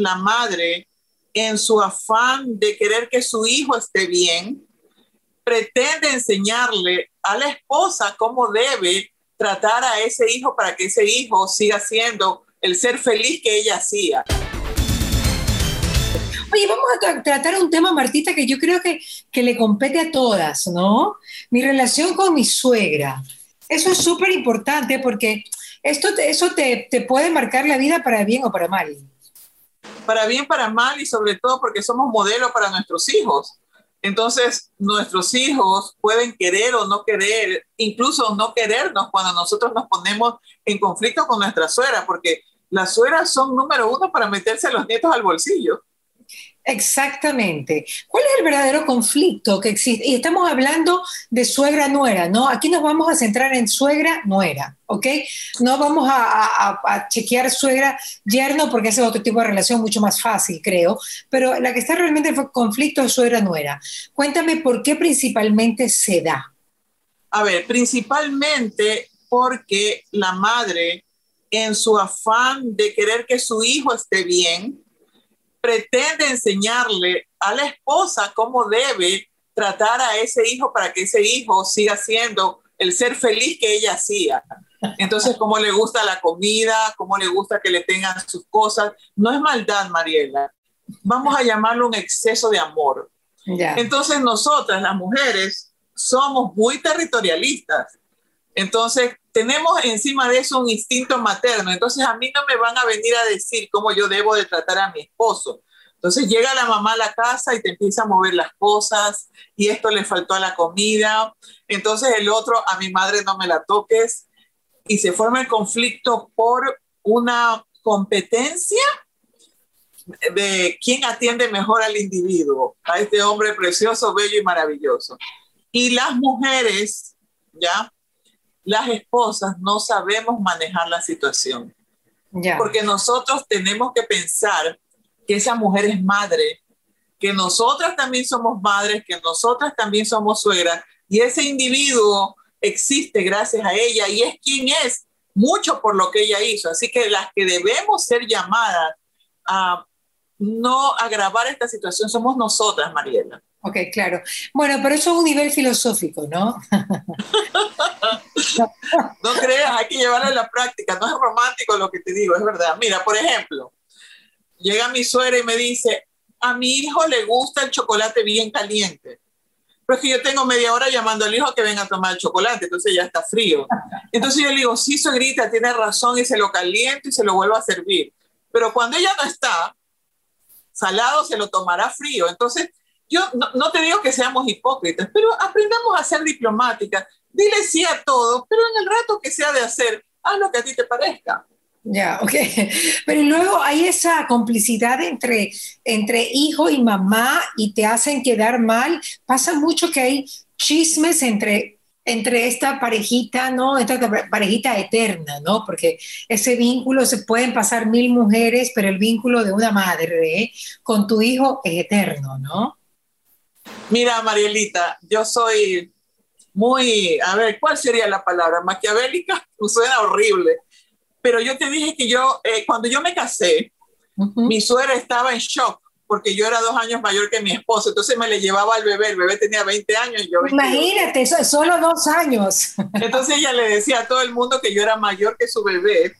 la madre, en su afán de querer que su hijo esté bien, pretende enseñarle a la esposa cómo debe tratar a ese hijo para que ese hijo siga siendo el ser feliz que ella hacía. Oye, vamos a tratar un tema, Martita, que yo creo que, que le compete a todas, ¿no? Mi relación con mi suegra. Eso es súper importante porque esto, eso te, te puede marcar la vida para bien o para mal. Para bien, para mal y sobre todo porque somos modelo para nuestros hijos. Entonces, nuestros hijos pueden querer o no querer, incluso no querernos cuando nosotros nos ponemos en conflicto con nuestra suegra, porque las suegras son número uno para meterse los nietos al bolsillo. Exactamente. ¿Cuál es el verdadero conflicto que existe? Y estamos hablando de suegra-nuera, ¿no? Aquí nos vamos a centrar en suegra-nuera, ¿ok? No vamos a, chequear suegra-yerno porque ese es otro tipo de relación mucho más fácil, creo. Pero la que está realmente en conflicto es suegra-nuera. Cuéntame por qué principalmente se da. A ver, principalmente porque la madre, en su afán de querer que su hijo esté bien, pretende enseñarle a la esposa cómo debe tratar a ese hijo para que ese hijo siga siendo el ser feliz que ella hacía. Entonces, cómo le gusta la comida, cómo le gusta que le tengan sus cosas. No es maldad, Mariela. Vamos a llamarlo un exceso de amor. Entonces, nosotras, las mujeres, somos muy territorialistas. Entonces, tenemos encima de eso un instinto materno. Entonces, a mí no me van a venir a decir cómo yo debo de tratar a mi esposo. Entonces llega la mamá a la casa y te empieza a mover las cosas y esto le faltó a la comida. Entonces el otro, a mi madre no me la toques y se forma el conflicto por una competencia de quién atiende mejor al individuo, a este hombre precioso, bello y maravilloso. Y las mujeres, ¿ya? Las esposas no sabemos manejar la situación. Porque nosotros tenemos que pensar que esa mujer es madre, que nosotras también somos madres, que nosotras también somos suegras, y ese individuo existe gracias a ella y es quien es, mucho por lo que ella hizo. Así que las que debemos ser llamadas a no agravar esta situación somos nosotras, Mariela. Ok, claro. Bueno, pero eso es un nivel filosófico, ¿no? no creas, hay que llevarlo a la práctica. No es romántico lo que te digo, es verdad. Mira, por ejemplo, llega mi suegra y me dice, a mi hijo le gusta el chocolate bien caliente. Pero es que yo tengo media hora llamando al hijo que venga a tomar el chocolate, entonces ya está frío. Entonces yo le digo, sí, suegrita, tiene razón y se lo caliento y se lo vuelvo a servir. Pero cuando ella no está, salado se lo tomará frío. Entonces, yo no, te digo que seamos hipócritas, pero aprendamos a ser diplomáticas. Dile sí a todo, pero en el rato que sea de hacer, haz lo que a ti te parezca. Ya, ok. Pero luego hay esa complicidad entre, entre hijo y mamá y te hacen quedar mal. Pasa mucho que hay chismes entre, entre esta parejita, ¿no? Esta parejita eterna, ¿no? Porque ese vínculo se pueden pasar mil mujeres, pero el vínculo de una madre ¿eh? con tu hijo es eterno, ¿no? Mira, Marielita, yo soy muy, a ver, ¿cuál sería la palabra? Maquiavélica, suena horrible. Pero yo te dije que yo, eh, cuando yo me casé, mi suegra estaba en shock porque yo era dos años mayor que mi esposo, entonces me le llevaba al bebé, el bebé tenía 20 años y yo Imagínate, eso es solo dos años. Entonces ella le decía a todo el mundo que yo era mayor que su bebé,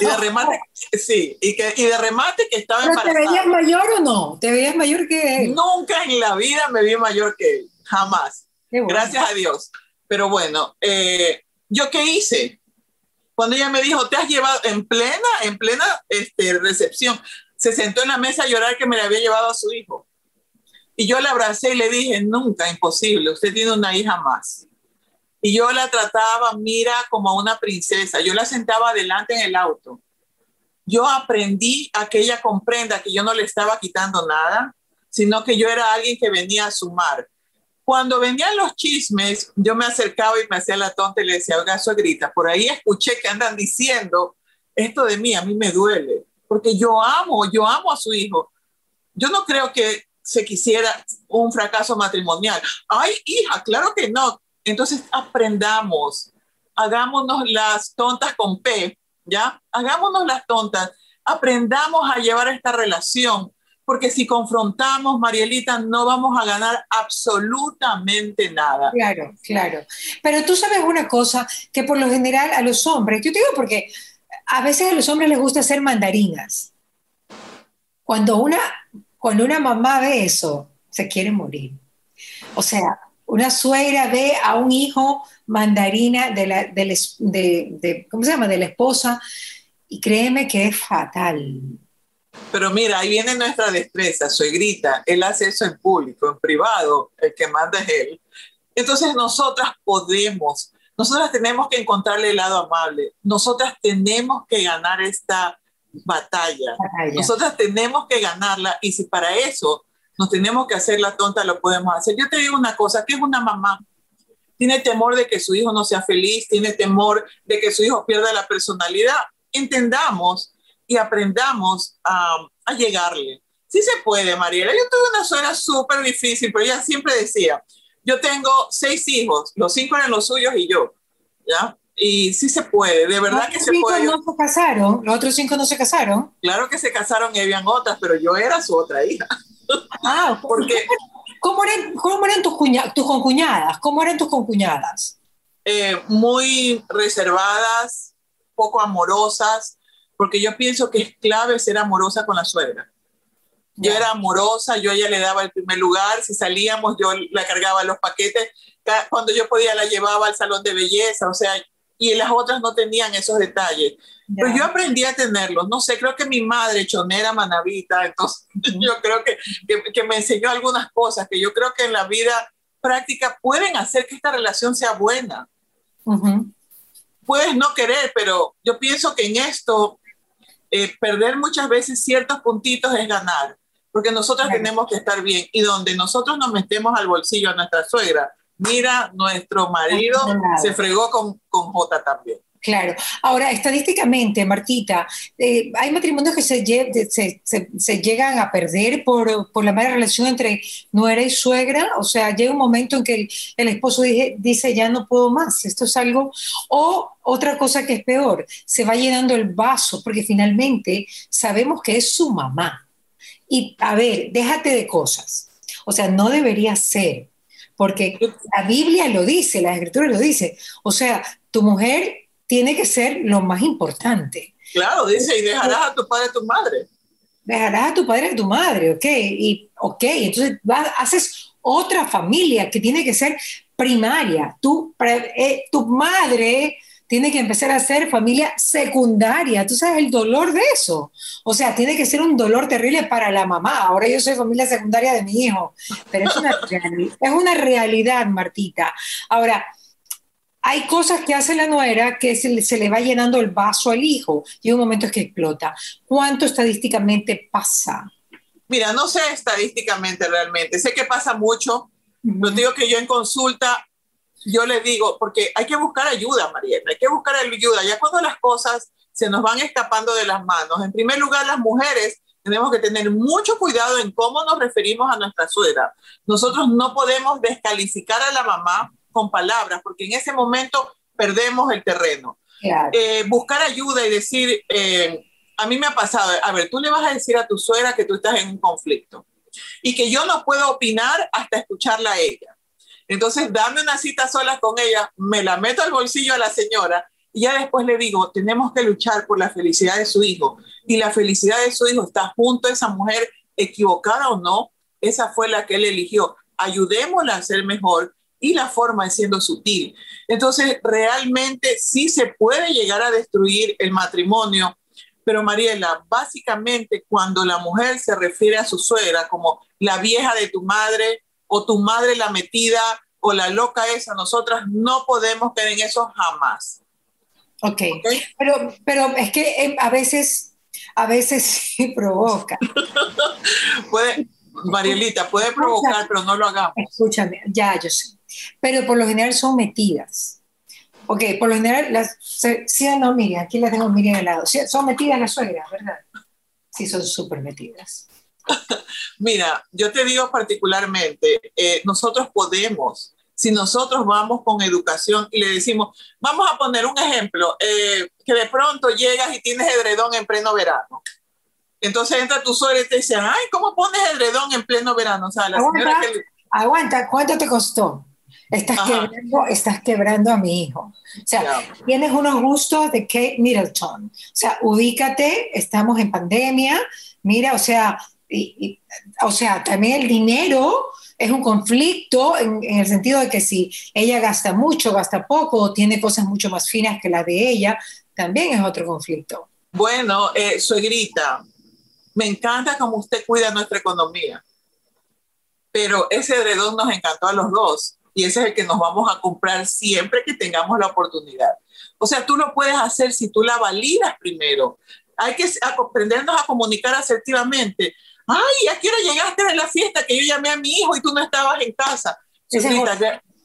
y de remate, sí, y, que, y de remate que estaba ¿Pero ¿Te veías mayor o no? ¿Te veías mayor que él? Nunca en la vida me vi mayor que él, jamás. Gracias a Dios. Pero bueno, eh, ¿yo qué hice? Cuando ella me dijo, te has llevado en plena, en plena este, recepción, se sentó en la mesa a llorar que me le había llevado a su hijo. Y yo la abracé y le dije, nunca, imposible, usted tiene una hija más. Y yo la trataba, mira, como a una princesa. Yo la sentaba adelante en el auto. Yo aprendí a que ella comprenda que yo no le estaba quitando nada, sino que yo era alguien que venía a sumar. Cuando venían los chismes, yo me acercaba y me hacía la tonta y le decía, oiga, grita, por ahí escuché que andan diciendo esto de mí, a mí me duele, porque yo amo, yo amo a su hijo. Yo no creo que se quisiera un fracaso matrimonial. Ay, hija, claro que no. Entonces aprendamos, hagámonos las tontas con P, ¿ya? Hagámonos las tontas. aprendamos a llevar esta relación, porque si confrontamos, Marielita, no vamos a ganar absolutamente nada. Claro, claro. Pero tú sabes una cosa, que por lo general a los hombres, yo te digo porque a veces a los hombres les gusta hacer mandarinas. Cuando una, cuando una mamá ve eso, se quiere morir. O sea, una suegra ve a un hijo mandarina de la, de, ¿cómo se llama? de la esposa y créeme que es fatal. Pero mira, ahí viene nuestra destreza, suegrita, él hace eso en público, en privado, el que manda es él. Entonces nosotras podemos, nosotras tenemos que encontrarle el lado amable, nosotras tenemos que ganar esta batalla, batalla. nosotras tenemos que ganarla y si para eso nos tenemos que hacer la tonta, lo podemos hacer. Yo te digo una cosa, que es una mamá, tiene temor de que su hijo no sea feliz, tiene temor de que su hijo pierda la personalidad. Entendamos y aprendamos a, a llegarle. Sí se puede, Mariela. Yo tuve una suegra súper difícil, pero ella siempre decía, yo tengo seis hijos, los cinco eran los suyos y yo, ¿ya? Y sí se puede, de verdad que se puede. no se casaron? ¿Los otros cinco no se casaron? Claro que se casaron y habían otras, pero yo era su otra hija. Ah, porque... ¿Cómo eran, cómo eran tus, tus concuñadas? ¿Cómo eran tus concuñadas? Eh, muy reservadas, poco amorosas, porque yo pienso que es clave ser amorosa con la suegra. Yo era amorosa, yo a ella le daba el primer lugar, si salíamos yo la cargaba los paquetes, cuando yo podía la llevaba al salón de belleza, o sea, y las otras no tenían esos detalles. Pero yo aprendí a tenerlos, no sé, creo que mi madre, chonera manavita, entonces yo creo que, que, me enseñó algunas cosas que yo creo que en la vida práctica pueden hacer que esta relación sea buena. Puedes no querer, pero yo pienso que en esto eh, perder muchas veces ciertos puntitos es ganar, porque nosotros tenemos que estar bien y donde nosotros nos metemos al bolsillo a nuestra suegra, mira, nuestro marido se fregó con, con J también. Claro. Ahora, estadísticamente, Martita, eh, hay matrimonios que se, se, llegan a perder por, por, la mala relación entre nuera y suegra. O sea, llega un momento en que el, esposo dice, ya no puedo más, esto es algo. O otra cosa que es peor, se va llenando el vaso porque finalmente sabemos que es su mamá. Y a ver, déjate de cosas. O sea, no debería ser porque la Biblia lo dice, la Escritura lo dice. O sea, tu mujer tiene que ser lo más importante. Claro, dice, y dejarás a tu padre y a tu madre. Dejarás a tu padre y a tu madre, ok. Y, ok, entonces haces otra familia que tiene que ser primaria. Tu, eh, tu madre tiene que empezar a ser familia secundaria. Tú sabes el dolor de eso. O sea, tiene que ser un dolor terrible para la mamá. Ahora yo soy familia secundaria de mi hijo, pero es una, es una realidad, Martita. Ahora, hay cosas que hace la nuera que se le, se le va llenando el vaso al hijo y un momento es que explota. ¿Cuánto estadísticamente pasa? Mira, no sé estadísticamente realmente. Sé que pasa mucho. Uh digo que yo en consulta yo le digo, porque hay que buscar ayuda, Mariela, hay que buscar ayuda. Ya cuando las cosas se nos van escapando de las manos, en primer lugar, las mujeres tenemos que tener mucho cuidado en cómo nos referimos a nuestra suegra. Nosotros no podemos descalificar a la mamá con palabras, porque en ese momento perdemos el terreno. Eh, buscar ayuda y decir, eh, a mí me ha pasado, a ver, tú le vas a decir a tu suegra que tú estás en un conflicto y que yo no puedo opinar hasta escucharla a ella. Entonces, dame una cita sola con ella, me la meto al bolsillo a la señora y ya después le digo, tenemos que luchar por la felicidad de su hijo. Y la felicidad de su hijo está junto a esa mujer, equivocada o no, esa fue la que él eligió. Ayudémosla a ser mejor y la forma es siendo sutil. Entonces, realmente sí se puede llegar a destruir el matrimonio, pero Mariela, básicamente cuando la mujer se refiere a su suegra como la vieja de tu madre, o tu madre la metida o la loca esa, nosotras no podemos caer en eso jamás. Ok, Pero, pero es que eh, a veces, a veces sí provoca. puede, Marielita, puede provocar, pero no lo hagamos. Escúchame, ya, yo sé. Pero por lo general son metidas. Ok, por lo general, las, sí o no, Miriam, aquí la tengo Miriam al lado. son metidas las suegras, ¿verdad? Sí, son súper metidas. Mira, yo te digo particularmente, eh, nosotros podemos, si nosotros vamos con educación y le decimos, vamos a poner un ejemplo, eh, que de pronto llegas y tienes edredón en pleno verano. Entonces entra tu suegra y te dice, ay, ¿cómo pones el redón en pleno verano? O sea, la aguanta, señora que... aguanta, ¿cuánto te costó? Estás quebrando, estás quebrando a mi hijo. O sea, tienes unos gustos de Kate Middleton. O sea, ubícate, estamos en pandemia. Mira, o sea, y, o sea, también el dinero es un conflicto en, el sentido de que si ella gasta mucho, gasta poco, tiene cosas mucho más finas que las de ella, también es otro conflicto. Bueno, eh, suegrita, me encanta cómo usted cuida nuestra economía, pero ese redón nos encantó a los dos y ese es el que nos vamos a comprar siempre que tengamos la oportunidad. O sea, tú lo puedes hacer si tú la validas primero. Hay que aprendernos a comunicar asertivamente. Ay, ¿a qué hora llegaste de la fiesta que yo llamé a mi hijo y tú no estabas en casa?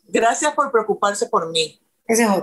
gracias por preocuparse por mí.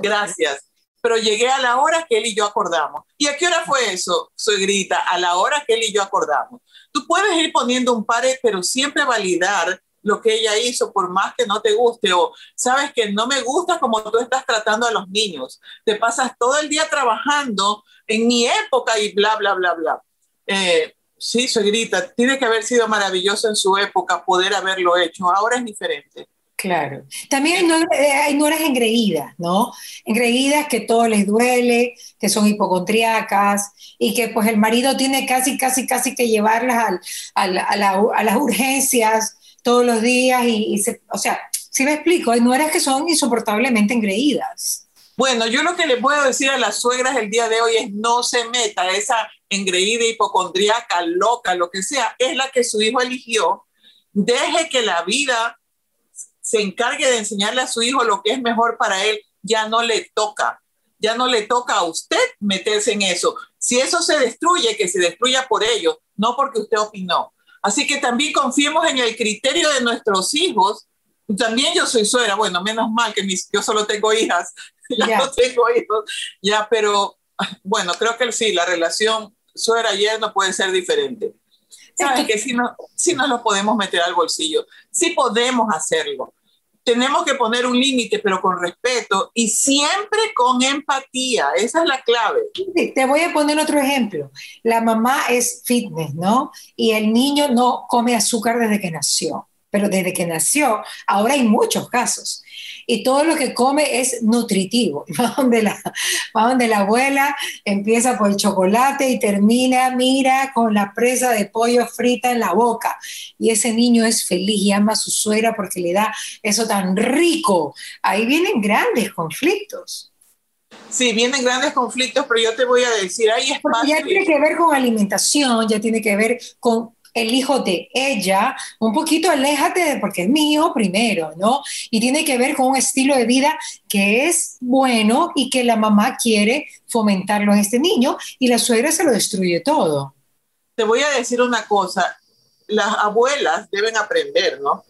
Gracias. Pero llegué a la hora que él y yo acordamos. ¿Y a qué hora fue eso, suegrita? A la hora que él y yo acordamos. Tú puedes ir poniendo un par, pero siempre validar lo que ella hizo, por más que no te guste, o sabes que no me gusta como tú estás tratando a los niños, te pasas todo el día trabajando en mi época y bla, bla, bla, bla. Eh, sí, suegrita, tiene que haber sido maravilloso en su época poder haberlo hecho, ahora es diferente. Claro. También hay nueras, engreídas, ¿no? Engreídas que todo les duele, que son hipocondriacas y que pues el marido tiene casi, casi, casi que llevarlas al, a, las urgencias todos los días y, se, o sea, si me explico, hay nueras que son insoportablemente engreídas. Bueno, yo lo que le puedo decir a las suegras el día de hoy es no se meta esa engreída, hipocondríaca, loca, lo que sea, es la que su hijo eligió. Deje que la vida se encargue de enseñarle a su hijo lo que es mejor para él, ya no le toca, ya no le toca a usted meterse en eso. Si eso se destruye, que se destruya por ello, no porque usted opinó. Así que también confiemos en el criterio de nuestros hijos. También yo soy suegra, bueno, menos mal que yo solo tengo hijas, ya no tengo hijos, ya, pero bueno, creo que sí, la relación suegra-yerno puede ser diferente. Sabes que si no, si nos lo podemos meter al bolsillo, sí podemos hacerlo, tenemos que poner un límite, pero con respeto y siempre con empatía. Esa es la clave. Te voy a poner otro ejemplo. La mamá es fitness, ¿no? Y el niño no come azúcar desde que nació pero desde que nació, ahora hay muchos casos. Y todo lo que come es nutritivo. Va donde la, va donde la abuela, empieza por el chocolate y termina, mira, con la presa de pollo frita en la boca. Y ese niño es feliz y ama a su suegra porque le da eso tan rico. Ahí vienen grandes conflictos. Sí, vienen grandes conflictos, pero yo te voy a decir, hay espacio. ya tiene que ver con alimentación, ya tiene que ver con el hijo de ella, un poquito aléjate de, porque es mi hijo primero, ¿no? Y tiene que ver con un estilo de vida que es bueno y que la mamá quiere fomentarlo en este niño y la suegra se lo destruye todo. Te voy a decir una cosa, las abuelas deben aprender, ¿no?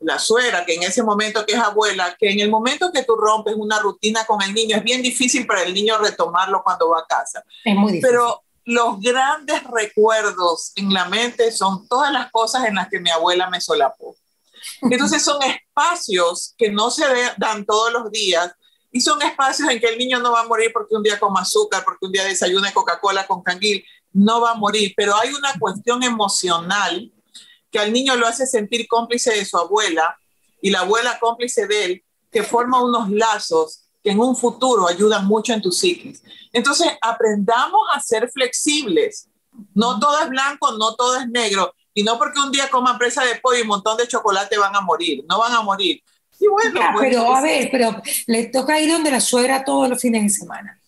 La suegra, que en ese momento que es abuela, que en el momento que tú rompes una rutina con el niño, es bien difícil para el niño retomarlo cuando va a casa. Es muy difícil. Pero los grandes recuerdos en la mente son todas las cosas en las que mi abuela me solapó. Entonces son espacios que no se dan todos los días y son espacios en que el niño no va a morir porque un día coma azúcar, porque un día desayune Coca-Cola con canguil, no va a morir, pero hay una cuestión emocional que al niño lo hace sentir cómplice de su abuela y la abuela cómplice de él, que forma unos lazos que en un futuro ayudan mucho en tu psiquis. Entonces, aprendamos a ser flexibles. No todo es blanco, no todo es negro. Y no porque un día coman presa de pollo y un montón de chocolate van a morir. No van a morir. Y bueno, pues, pero a ver, pero le toca ir donde la suegra todos los fines de semana.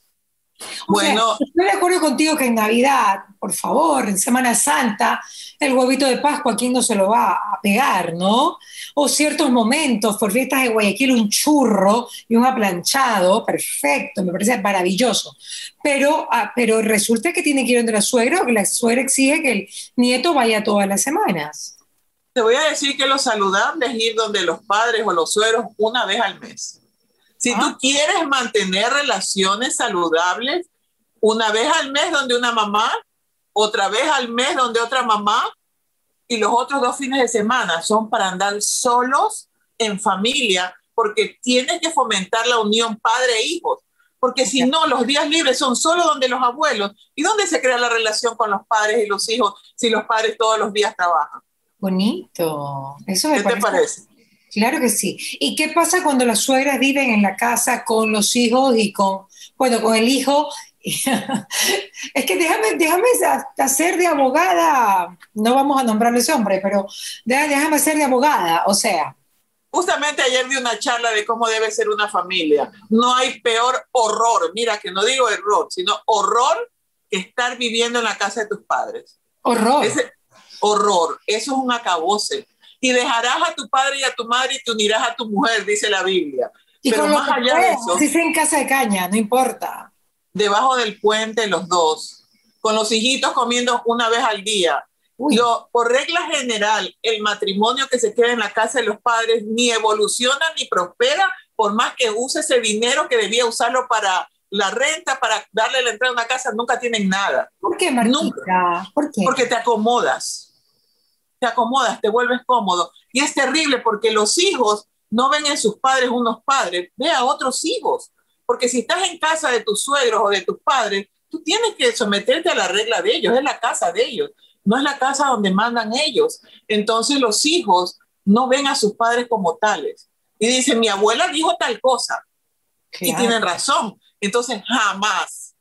bueno, estoy de acuerdo contigo que en Navidad, por favor, en Semana Santa, el huevito de Pascua, ¿a quién no se lo va a pegar, no? O ciertos momentos, por fiestas de Guayaquil, un churro y un aplanchado, perfecto, me parece maravilloso. Pero, ah, pero resulta que tiene que ir donde la suegra, que la suegra exige que el nieto vaya todas las semanas. Te voy a decir que lo saludable es ir donde los padres o los suegros una vez al mes. Si tú ah. quieres mantener relaciones saludables, una vez al mes donde una mamá otra vez al mes donde otra mamá y los otros dos fines de semana son para andar solos en familia porque tienes que fomentar la unión padre-hijos. porque si no, los días libres son solo donde los abuelos. ¿Y dónde se crea la relación con los padres y los hijos si los padres todos los días trabajan? Bonito. Eso me ¿Qué te parece? Claro que sí. ¿Y qué pasa cuando las suegras viven en la casa con los hijos y con, bueno, con el hijo? es que déjame, déjame hacer de abogada, no vamos a nombrarle ese hombre, pero déjame hacer de abogada, o sea, Justamente ayer di una charla de cómo debe ser una familia. No hay peor horror, mira que no digo error, sino horror que estar viviendo en la casa de tus padres. Horror. Ese, horror, eso es un acabose. Y dejarás a tu padre y a tu madre y te unirás a tu mujer, dice la Biblia. Y Pero más allá de eso. Si es en casa de caña, no importa. Debajo del puente, los dos, con los hijitos comiendo una vez al día, por regla general, el matrimonio que se queda en la casa de los padres ni evoluciona ni prospera, por más que use ese dinero que debía usarlo para la renta, para darle la entrada a una casa, nunca tienen nada. ¿Por qué, Nunca. ¿Por qué? Porque te acomodas. Te acomodas, te vuelves cómodo. Y es terrible porque los hijos no ven en sus padres unos padres, ve a otros hijos. Porque si estás en casa de tus suegros o de tus padres, tú tienes que someterte a la regla de ellos, es la casa de ellos no es la casa donde mandan ellos. Entonces los hijos no ven a sus padres como tales. Y dicen, mi abuela dijo tal cosa. Y tienen razón. Entonces jamás.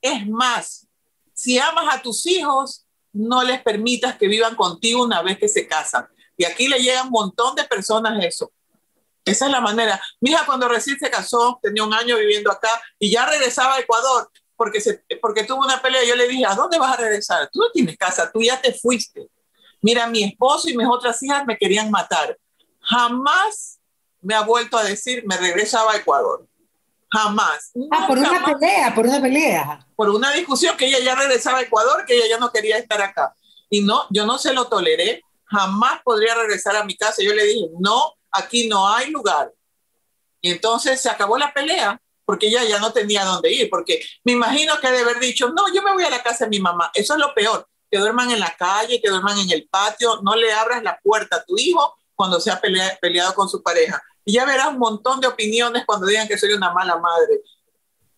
Es más, si amas a tus hijos, no les permitas que vivan contigo una vez que se casan. Y aquí le llega un montón de personas eso. Esa es la manera. Mi hija cuando recién se casó, tenía un año viviendo acá y ya regresaba a Ecuador porque, se, porque tuvo una pelea. Yo le dije, ¿a dónde vas a regresar? Tú no tienes casa, tú ya te fuiste. Mira, mi esposo y mis otras hijas me querían matar. Jamás me ha vuelto a decir, me regresaba a Ecuador. Jamás. Ah, por una pelea, por una pelea. Por una discusión que ella ya regresaba a Ecuador, que ella ya no quería estar acá. Y no, yo no se lo toleré. Jamás podría regresar a mi casa. Yo le dije, no, aquí no hay lugar. Y entonces se acabó la pelea porque ella ya no tenía dónde ir, porque me imagino que de haber dicho, no, yo me voy a la casa de mi mamá. Eso es lo peor, que duerman en la calle, que duerman en el patio, no le abras la puerta a tu hijo cuando se ha peleado con su pareja. Y ya verás un montón de opiniones cuando digan que soy una mala madre.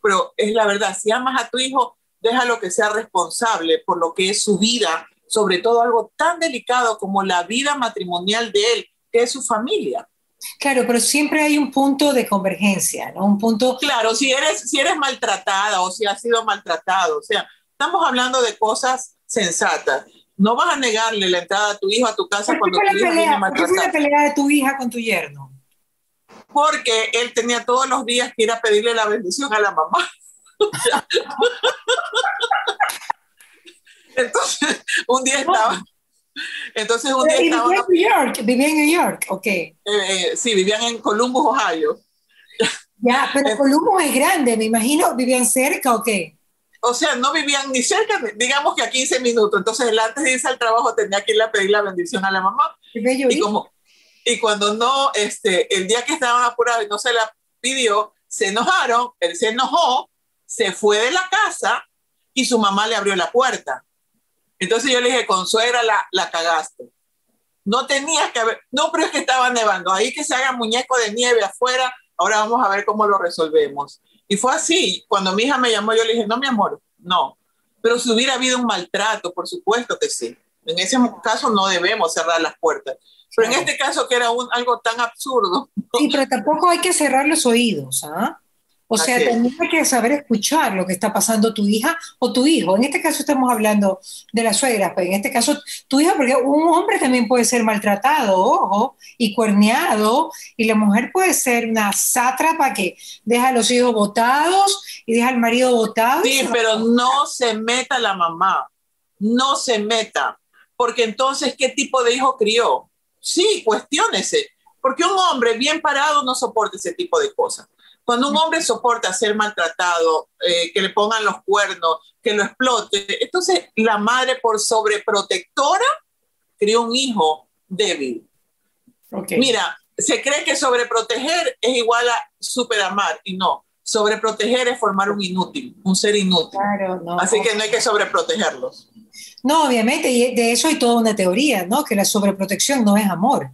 Pero es la verdad, si amas a tu hijo, déjalo que sea responsable por lo que es su vida, sobre todo algo tan delicado como la vida matrimonial de él, que es su familia. Claro, pero siempre hay un punto de convergencia, ¿no? Un punto... Claro, si eres, si eres maltratada o si has sido maltratado, o sea, estamos hablando de cosas sensatas. No vas a negarle la entrada a tu hijo a tu casa cuando tu hijo viene maltratado. ¿Por qué fue la pelea de tu hija con tu yerno? Porque él tenía todos los días que ir a pedirle la bendición a la mamá. Entonces, un día estaba, entonces un día Vivía en New York, vivía en New York, ok. Eh, eh, sí, vivían en Columbus, Ohio. Ya, pero Columbus es grande, me imagino, ¿vivían cerca o qué? O sea, no vivían ni cerca, digamos que a 15 minutos. Entonces, él antes de irse al trabajo tenía que ir a pedir la bendición a la mamá. Y, como, y cuando no, este, el día que estaban apurados y no se la pidió, se enojaron, él se enojó, se fue de la casa y su mamá le abrió la puerta. Entonces yo le dije, con suegra la, la cagaste. No tenías que haber, no, pero es que estaba nevando, ahí que se haga muñeco de nieve afuera, ahora vamos a ver cómo lo resolvemos. Y fue así, cuando mi hija me llamó, yo le dije, no, mi amor, no. Pero si hubiera habido un maltrato, por supuesto que sí. En ese caso no debemos cerrar las puertas. Pero en este caso que era un, algo tan absurdo. Sí, pero tampoco hay que cerrar los oídos, ¿ah? O sea, tendría que saber escuchar lo que está pasando tu hija o tu hijo. En este caso estamos hablando de la suegra, pero en este caso tu hija, porque un hombre también puede ser maltratado, ojo, y cuerneado, y la mujer puede ser una sátrapa que deja a los hijos botados y deja al marido botado. Sí, pero no se meta la mamá, no se meta, porque entonces, ¿qué tipo de hijo crió? Sí, cuestiónese, porque un hombre bien parado no soporta ese tipo de cosas. Cuando un hombre soporta ser maltratado, eh, que le pongan los cuernos, que lo explote, entonces la madre por sobreprotectora crió un hijo débil. Mira, se cree que sobreproteger es igual a superamar y no. Sobreproteger es formar un inútil, un ser inútil. Así que no hay que sobreprotegerlos. No, obviamente, y de eso hay toda una teoría, ¿no? Que la sobreprotección no es amor.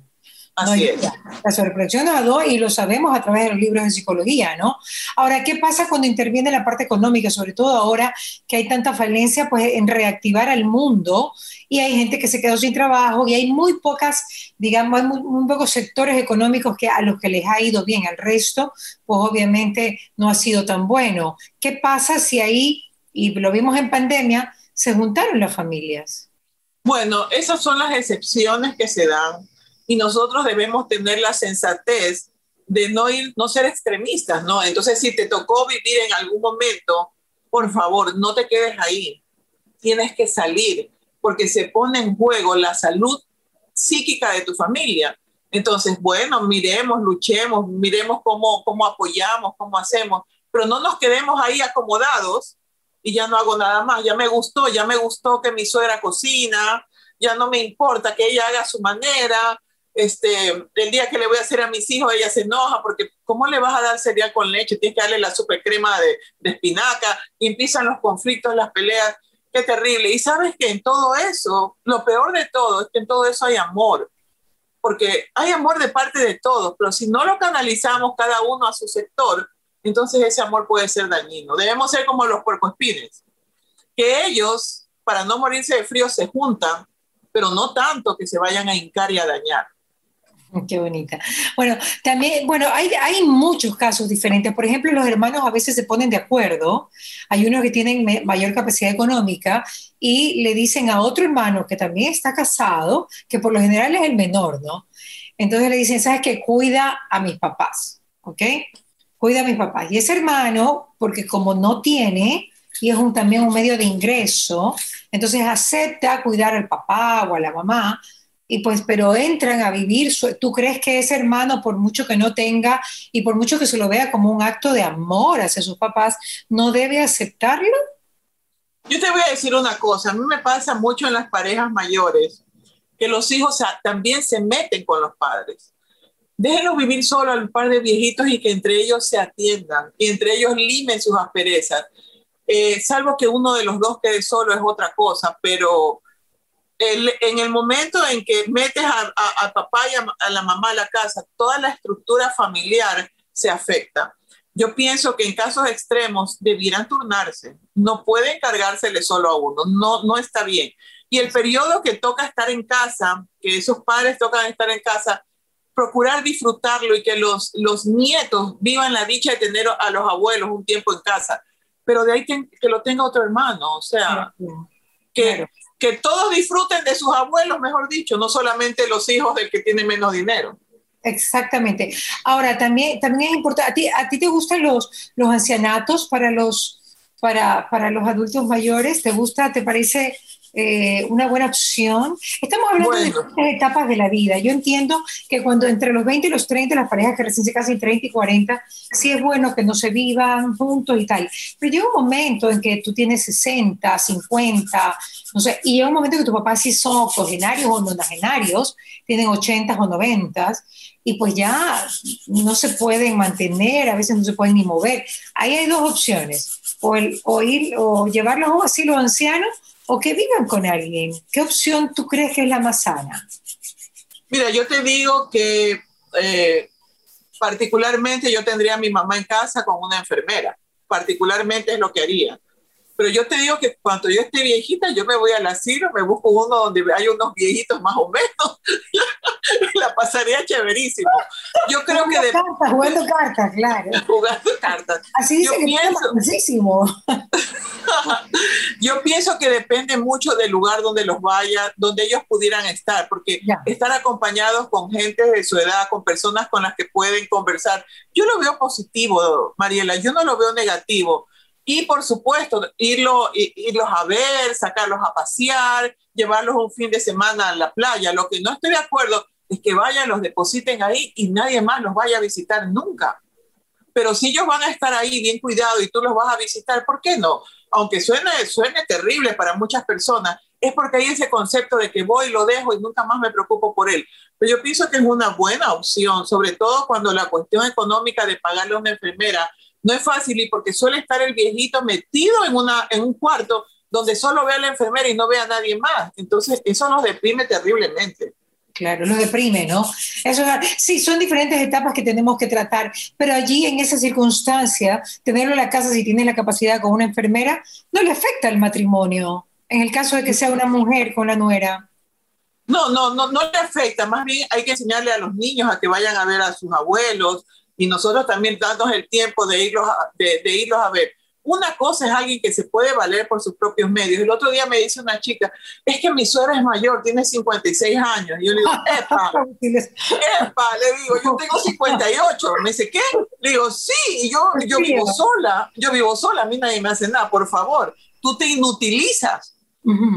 Así es. La da dos y lo sabemos a través de los libros de psicología, ¿no? Ahora, ¿qué pasa cuando interviene la parte económica? Sobre todo ahora que hay tanta falencia, pues en reactivar al mundo y hay gente que se quedó sin trabajo y hay muy pocas, digamos, hay muy, pocos sectores económicos que a los que les ha ido bien, al resto, pues obviamente no ha sido tan bueno. ¿Qué pasa si ahí, y lo vimos en pandemia, se juntaron las familias? Bueno, esas son las excepciones que se dan y nosotros debemos tener la sensatez de no ir, no ser extremistas, ¿no? Entonces, si te tocó vivir en algún momento, por favor, no te quedes ahí. Tienes que salir porque se pone en juego la salud psíquica de tu familia. Entonces, bueno, miremos, luchemos, miremos cómo, cómo apoyamos, cómo hacemos, pero no nos quedemos ahí acomodados y ya no hago nada más. Ya me gustó, ya me gustó que mi suegra cocina, ya no me importa que ella haga su manera. Este, el día que le voy a hacer a mis hijos, ella se enoja porque ¿cómo le vas a dar cereal con leche? Tienes que darle la super crema de, de espinaca y empiezan los conflictos, las peleas. Qué terrible. Y sabes que en todo eso, lo peor de todo es que en todo eso hay amor. Porque hay amor de parte de todos, pero si no lo canalizamos cada uno a su sector, entonces ese amor puede ser dañino. Debemos ser como los puercoespines, que ellos, para no morirse de frío, se juntan, pero no tanto que se vayan a hincar y a dañar. Qué bonita. Bueno, también, bueno, hay, muchos casos diferentes. Por ejemplo, los hermanos a veces se ponen de acuerdo. Hay unos que tienen mayor capacidad económica y le dicen a otro hermano que también está casado, que por lo general es el menor, ¿no? Entonces le dicen, ¿sabes qué? Cuida a mis papás, ¿ok? cuida a mis papás. Y ese hermano, porque como no tiene, y es un, también un medio de ingreso, entonces acepta cuidar al papá o a la mamá, y pues, pero entran a vivir, ¿tú crees que ese hermano, por mucho que no tenga y por mucho que se lo vea como un acto de amor hacia sus papás, no debe aceptarlo? Yo te voy a decir una cosa, a mí me pasa mucho en las parejas mayores, que los hijos también se meten con los padres déjenlos vivir solo al par de viejitos y que entre ellos se atiendan y entre ellos limen sus asperezas. Eh, salvo que uno de los dos quede solo es otra cosa, pero en el momento en que metes a, papá y a, la mamá a la casa, toda la estructura familiar se afecta. Yo pienso que en casos extremos debieran turnarse, no pueden cargársele solo a uno, no, no está bien. Y el periodo que toca estar en casa, que esos padres tocan estar en casa, procurar disfrutarlo y que los, los nietos vivan la dicha de tener a los abuelos un tiempo en casa, pero de ahí que, que lo tenga otro hermano, o sea, que, que todos disfruten de sus abuelos, mejor dicho, no solamente los hijos del que tiene menos dinero. Exactamente. Ahora, también, también es importante, ¿a ti, ¿a ti te gustan los, los ancianatos para los, para, para los adultos mayores? ¿Te gusta, te parece eh, una buena opción. Estamos hablando de diferentes etapas de la vida. Yo entiendo que cuando entre los 20 y los 30, las parejas que recién se casan 30 y 40, sí es bueno que no se vivan juntos y tal. Pero llega un momento en que tú tienes 60, 50, no sé, y llega un momento en que tu papá sí son octogenarios o nonagenarios, tienen 80 o 90 y pues ya no se pueden mantener, a veces no se pueden ni mover. Ahí hay dos opciones, o, el, o, ir, o llevarlos a un asilo anciano o que vivan con alguien. ¿Qué opción tú crees que es la más sana? Mira, yo te digo que eh, particularmente yo tendría a mi mamá en casa con una enfermera. Particularmente es lo que haría. Pero yo te digo que cuando yo esté viejita, yo me voy al asilo, me busco uno donde hay unos viejitos más o menos, la pasaría chéverísimo. Yo creo que... De... Cartas, jugando cartas, claro. Jugando cartas. Así dice yo pienso... yo pienso que depende mucho del lugar donde los vaya, donde ellos pudieran estar, porque estar acompañados con gente de su edad, con personas con las que pueden conversar, yo lo veo positivo, Mariela, yo no lo veo negativo y por supuesto, irlo, irlos a ver, sacarlos a pasear, llevarlos un fin de semana a la playa. Lo que no estoy de acuerdo es que vayan, los depositen ahí y nadie más los vaya a visitar nunca. Pero si ellos van a estar ahí bien cuidados y tú los vas a visitar, ¿por qué no? Aunque suene, suene terrible para muchas personas, es porque hay ese concepto de que voy, lo dejo y nunca más me preocupo por él. Pero yo pienso que es una buena opción, sobre todo cuando la cuestión económica de pagarle a una enfermera no es fácil y porque suele estar el viejito metido en, una, en un cuarto donde solo ve a la enfermera y no ve a nadie más. Entonces, eso nos deprime terriblemente. Claro, lo deprime, ¿no? Eso, sí, son diferentes etapas que tenemos que tratar, pero allí en esa circunstancia, tenerlo en la casa si tiene la capacidad con una enfermera, no le afecta el matrimonio, en el caso de que sea una mujer con la nuera. No, no, no, no le afecta, más bien hay que enseñarle a los niños a que vayan a ver a sus abuelos y nosotros también darnos el tiempo de irlos de, de irlos a ver. Una cosa es alguien que se puede valer por sus propios medios. El otro día me dice una chica, es que mi suegra es mayor, tiene 56 años. Y yo le digo, epa, epa, le digo, yo tengo 58. Me dice, ¿qué? Le digo, sí, y yo, yo vivo sola, yo vivo sola, a mí nadie me hace nada, por favor, tú te inutilizas.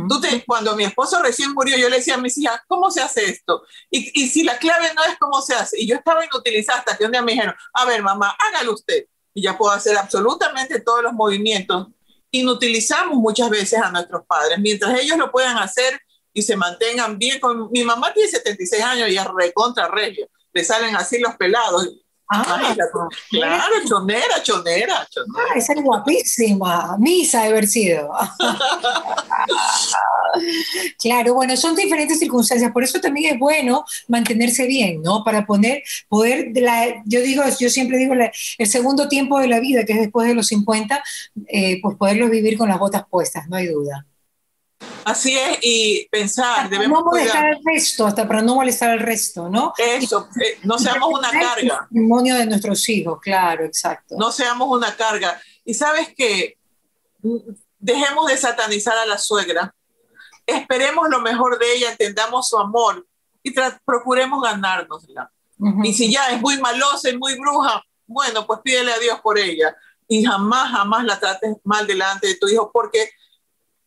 Tú te, cuando mi esposo recién murió, yo le decía a mis hijas, ¿cómo se hace esto? Y, y si la clave no es cómo se hace, y yo estaba inutilizada hasta que un día me dijeron, a ver, mamá, hágalo usted y ya puedo hacer absolutamente todos los movimientos. Inutilizamos muchas veces a nuestros padres, mientras ellos lo puedan hacer y se mantengan bien. Con, mi mamá tiene 76 años y es recontra regio, le salen así los pelados Ah, claro, chonera, chonera, chonera. Ah, esa es guapísima. Misa de haber sido. claro, bueno, son diferentes circunstancias. Por eso también es bueno mantenerse bien, ¿no? Para poner, poder, la, yo digo, yo siempre digo, el segundo tiempo de la vida, que es después de los 50, eh, pues poderlo vivir con las botas puestas, no hay duda. Así es, y pensar, hasta no molestar al resto, hasta para no molestar al resto, ¿no? Eso, eh, no seamos una carga. El testimonio de nuestros hijos, claro, exacto. No seamos una carga. Y sabes que dejemos de satanizar a la suegra, esperemos lo mejor de ella, entendamos su amor y procuremos ganárnosla. Y si ya es muy malosa y muy bruja, bueno, pues pídele a Dios por ella. Y jamás, jamás la trates mal delante de tu hijo, porque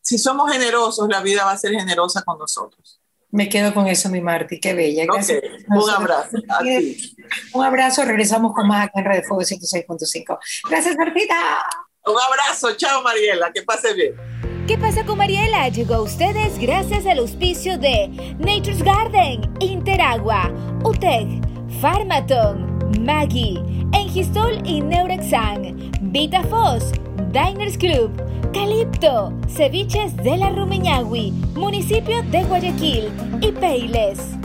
si somos generosos, la vida va a ser generosa con nosotros. Me quedo con eso, mi Marti, qué bella. Gracias. Un abrazo. Un abrazo, regresamos con más acá en Radio Fuego 106.5. Gracias, Martita. Un abrazo, chao Mariela, que pase bien. ¿Qué pasa con Mariela? Llegó a ustedes gracias al auspicio de Nature's Garden, Interagua, UTEC, Pharmaton, Maggie, Engistol y Neurexan, VitaFos, Diners Club, Calipto, Ceviches de la Rumiñahui, municipio de Guayaquil y Peiles.